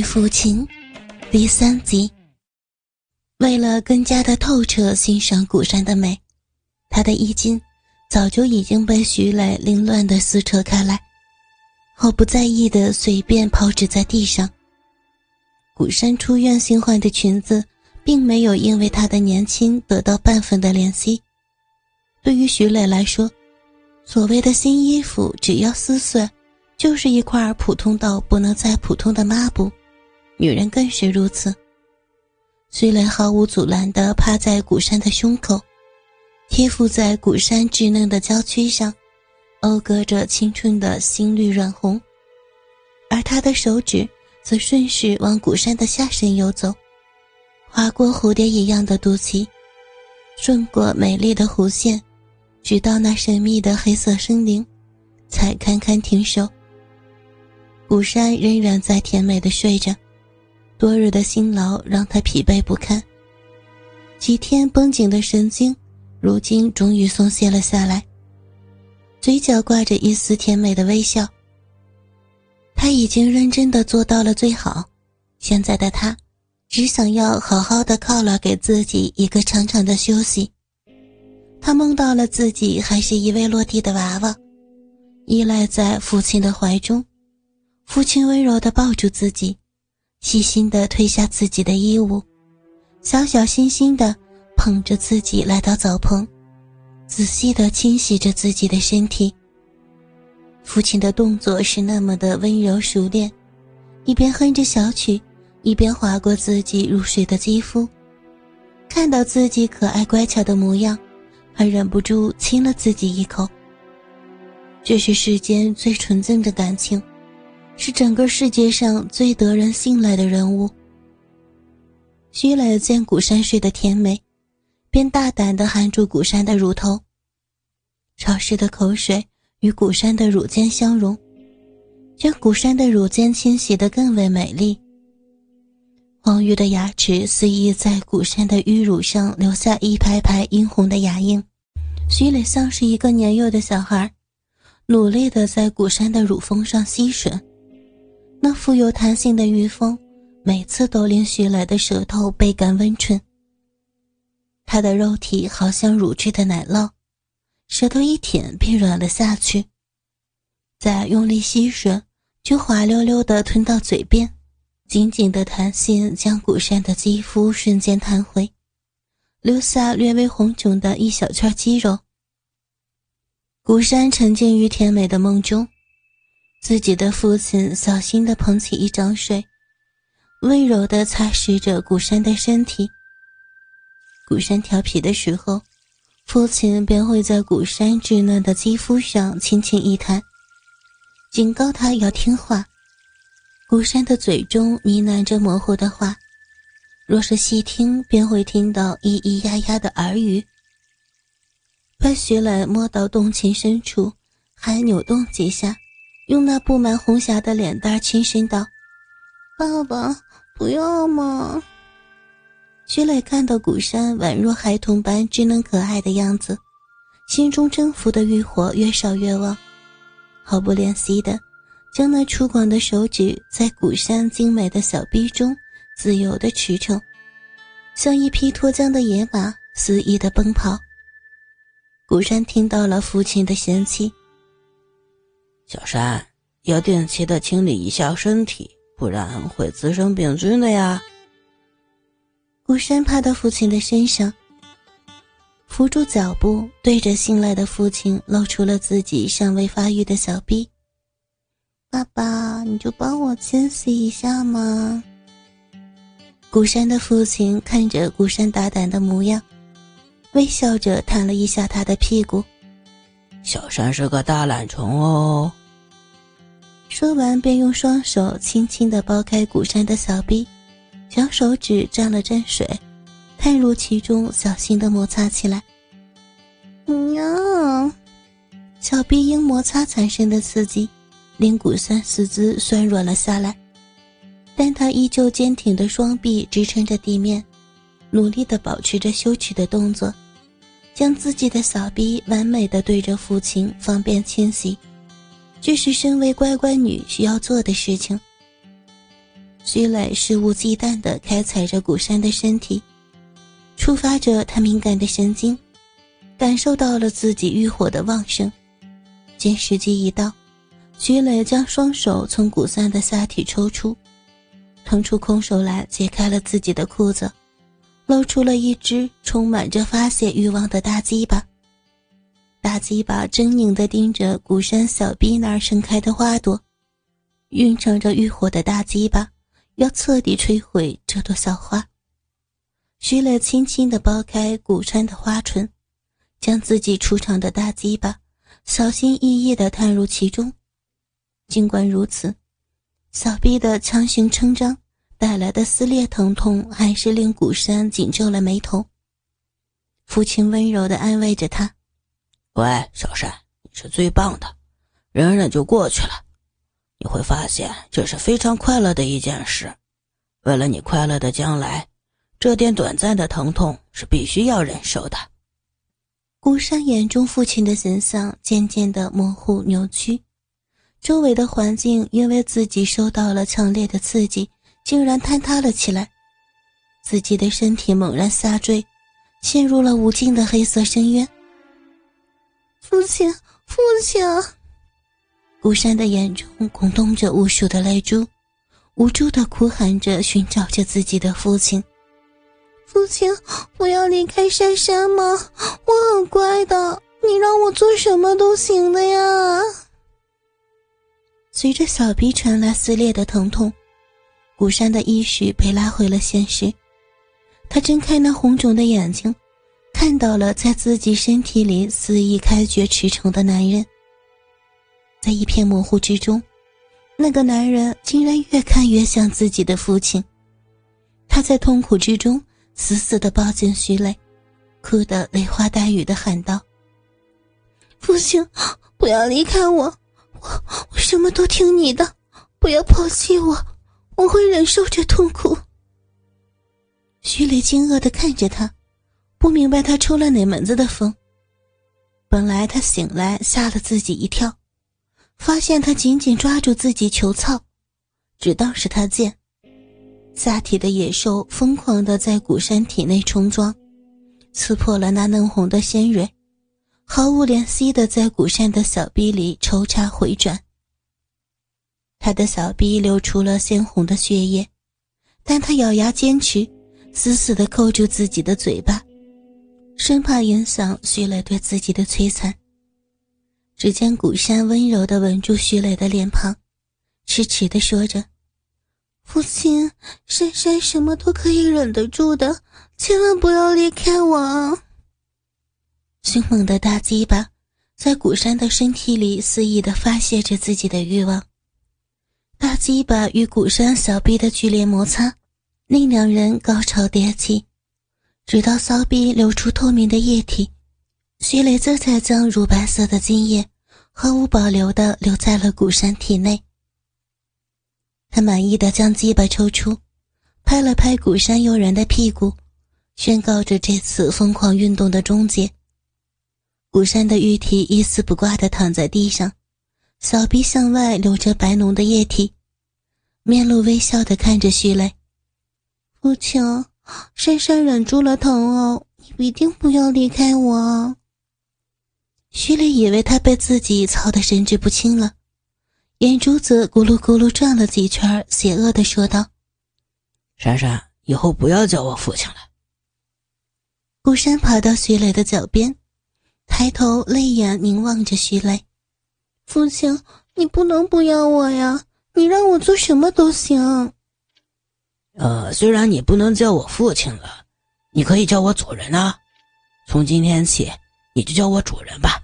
与父亲，第三集。为了更加的透彻欣赏古山的美，他的衣襟早就已经被徐磊凌乱的撕扯开来，毫不在意的随便抛掷在地上。古山出院新换的裙子，并没有因为他的年轻得到半分的怜惜。对于徐磊来说，所谓的新衣服，只要撕碎。就是一块普通到不能再普通的抹布，女人更是如此。虽然毫无阻拦地趴在古山的胸口，贴附在古山稚嫩的娇躯上，讴歌着青春的新绿软红，而他的手指则顺势往古山的下身游走，划过蝴蝶一样的肚脐，顺过美丽的弧线，直到那神秘的黑色森林，才堪堪停手。古山仍然在甜美的睡着，多日的辛劳让他疲惫不堪。几天绷紧的神经，如今终于松懈了下来，嘴角挂着一丝甜美的微笑。他已经认真的做到了最好，现在的他，只想要好好的犒劳给自己一个长长的休息。他梦到了自己还是一位落地的娃娃，依赖在父亲的怀中。父亲温柔地抱住自己，细心地褪下自己的衣物，小小心心地捧着自己来到澡棚，仔细地清洗着自己的身体。父亲的动作是那么的温柔熟练，一边哼着小曲，一边划过自己入睡的肌肤。看到自己可爱乖巧的模样，还忍不住亲了自己一口。这是世间最纯净的感情。是整个世界上最得人信赖的人物。徐磊见古山睡得甜美，便大胆地含住古山的乳头。潮湿的口水与古山的乳尖相融，将古山的乳尖清洗得更为美丽。黄玉的牙齿肆意在古山的玉乳上留下一排排殷红的牙印。徐磊像是一个年幼的小孩，努力地在古山的乳峰上吸吮。那富有弹性的玉峰，每次都令徐来的舌头倍感温存。他的肉体好像乳汁的奶酪，舌头一舔便软了下去，再用力吸吮，就滑溜溜地吞到嘴边，紧紧的弹性将古山的肌肤瞬间弹回，留下略微红肿的一小圈肌肉。古山沉浸于甜美的梦中。自己的父亲小心地捧起一张水，温柔地擦拭着古山的身体。古山调皮的时候，父亲便会在古山稚嫩的肌肤上轻轻一弹，警告他要听话。古山的嘴中呢喃着模糊的话，若是细听，便会听到咿咿呀呀的耳语。把徐磊摸到动情深处，还扭动几下。用那布满红霞的脸蛋轻声道：“爸爸，不要嘛！”徐磊看到古山宛若孩童般稚嫩可爱的样子，心中征服的欲火越烧越旺，毫不怜惜的将那粗犷的手指在古山精美的小臂中自由的驰骋，像一匹脱缰的野马肆意的奔跑。古山听到了父亲的嫌弃。小山要定期的清理一下身体，不然会滋生病菌的呀。孤山趴到父亲的身上，扶住脚步，对着信赖的父亲露出了自己尚未发育的小臂。爸爸，你就帮我清洗一下嘛。孤山的父亲看着孤山大胆的模样，微笑着弹了一下他的屁股。小山是个大懒虫哦。说完，便用双手轻轻地剥开古山的小臂，将手指沾了沾水，探入其中，小心地摩擦起来。呀，小臂因摩擦产生的刺激，令古山四肢酸软了下来，但他依旧坚挺的双臂支撑着地面，努力地保持着羞耻的动作，将自己的小臂完美地对着父亲，方便清洗。这是身为乖乖女需要做的事情。徐磊肆无忌惮地开采着古山的身体，触发着他敏感的神经，感受到了自己欲火的旺盛。见时机一到，徐磊将双手从古三的下体抽出，腾出空手来解开了自己的裤子，露出了一只充满着发泄欲望的大鸡巴。大鸡巴狰狞地盯着古山小臂那儿盛开的花朵，蕴藏着欲火的大鸡巴要彻底摧毁这朵小花。徐磊轻轻地剥开古山的花唇，将自己出场的大鸡巴小心翼翼地探入其中。尽管如此，小臂的强行撑张带来的撕裂疼痛，还是令古山紧皱了眉头。父亲温柔地安慰着他。喂，小山，你是最棒的，忍忍就过去了。你会发现这是非常快乐的一件事。为了你快乐的将来，这点短暂的疼痛是必须要忍受的。孤山眼中父亲的形象渐渐的模糊扭曲，周围的环境因为自己受到了强烈的刺激，竟然坍塌了起来，自己的身体猛然下坠，陷入了无尽的黑色深渊。父亲，父亲！顾山的眼中滚动着无数的泪珠，无助的哭喊着，寻找着自己的父亲。父亲，不要离开珊珊吗？我很乖的，你让我做什么都行的呀。随着小臂传来撕裂的疼痛，顾山的意识被拉回了现实。他睁开那红肿的眼睛。看到了在自己身体里肆意开掘驰骋的男人，在一片模糊之中，那个男人竟然越看越像自己的父亲。他在痛苦之中死死地抱紧徐磊，哭得泪花带雨地喊道：“父亲，不要离开我，我我什么都听你的，不要抛弃我，我会忍受这痛苦。”徐磊惊愕地看着他。不明白他抽了哪门子的风。本来他醒来吓了自己一跳，发现他紧紧抓住自己求操，只当是他贱。下体的野兽疯狂的在古山体内冲撞，刺破了那嫩红的鲜蕊，毫无怜惜的在古山的小臂里抽插回转。他的小臂流出了鲜红的血液，但他咬牙坚持，死死的扣住自己的嘴巴。生怕影响徐磊对自己的摧残。只见古山温柔地吻住徐磊的脸庞，痴痴地说着：“父亲，珊珊什么都可以忍得住的，千万不要离开我。”凶猛的大鸡巴在古山的身体里肆意地发泄着自己的欲望。大鸡巴与古山小臂的剧烈摩擦，令两人高潮迭起。直到骚逼流出透明的液体，徐磊这才将乳白色的精液毫无保留地留在了古山体内。他满意的将鸡巴抽出，拍了拍古山诱人的屁股，宣告着这次疯狂运动的终结。古山的玉体一丝不挂地躺在地上，小臂向外流着白浓的液体，面露微笑地看着徐磊，父亲。珊珊忍住了疼哦，你一定不要离开我。徐磊以为他被自己操得神志不清了，眼珠子咕噜咕噜转了几圈，邪恶的说道：“珊珊，以后不要叫我父亲了。”孤山跑到徐磊的脚边，抬头泪眼凝望着徐磊：“父亲，你不能不要我呀，你让我做什么都行。”呃，虽然你不能叫我父亲了，你可以叫我主人啊。从今天起，你就叫我主人吧，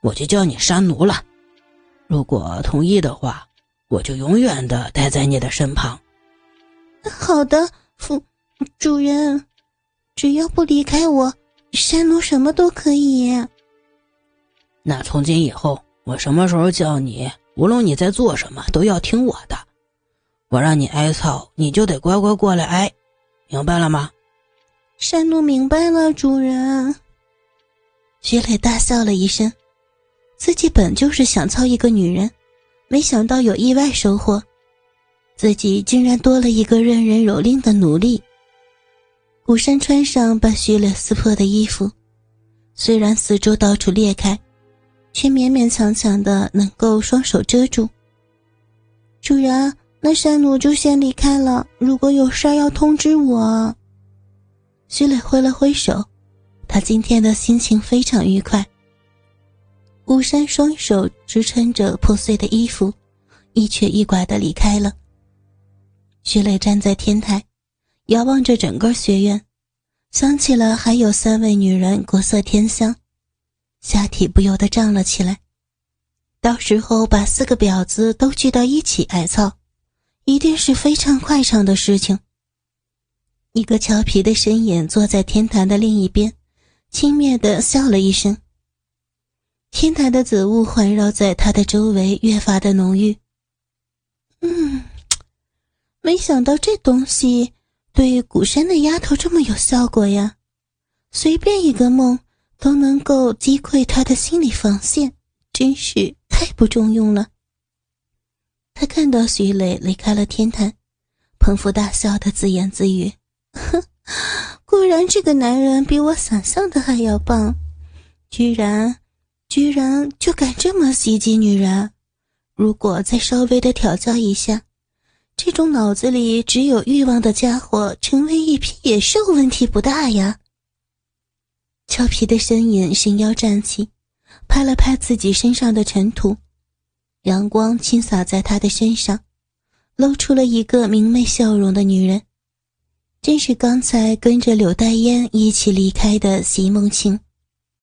我就叫你山奴了。如果同意的话，我就永远的待在你的身旁。好的，父主人，只要不离开我，山奴什么都可以。那从今以后，我什么时候叫你，无论你在做什么，都要听我的。我让你挨操，你就得乖乖过来挨，明白了吗？山奴明白了，主人。徐磊大笑了一声，自己本就是想操一个女人，没想到有意外收获。自己竟然多了一个任人蹂躏的奴隶。古山穿上把徐磊撕破的衣服，虽然四周到处裂开，却勉勉强强的能够双手遮住。主人，那山奴就先离开了，如果有事要通知我。徐磊挥了挥手，他今天的心情非常愉快。古山双手支撑着破碎的衣服，一瘸一拐的离开了。徐磊站在天台，遥望着整个学院，想起了还有三位女人国色天香，下体不由得胀了起来。到时候把四个婊子都聚到一起挨操，一定是非常快畅的事情。一个俏皮的身影坐在天台的另一边，轻蔑的笑了一声。天台的紫雾环绕在他的周围，越发的浓郁。嗯，没想到这东西对古山的丫头这么有效果呀！随便一个梦都能够击溃他的心理防线，真是太不中用了。他看到徐磊离开了天台，捧腹大笑的自言自语：“哼，果然这个男人比我想象的还要棒，居然……”居然就敢这么袭击女人！如果再稍微的调教一下，这种脑子里只有欲望的家伙，成为一匹野兽问题不大呀。俏皮的身影伸腰站起，拍了拍自己身上的尘土，阳光倾洒在他的身上，露出了一个明媚笑容的女人，正是刚才跟着柳黛烟一起离开的席梦清。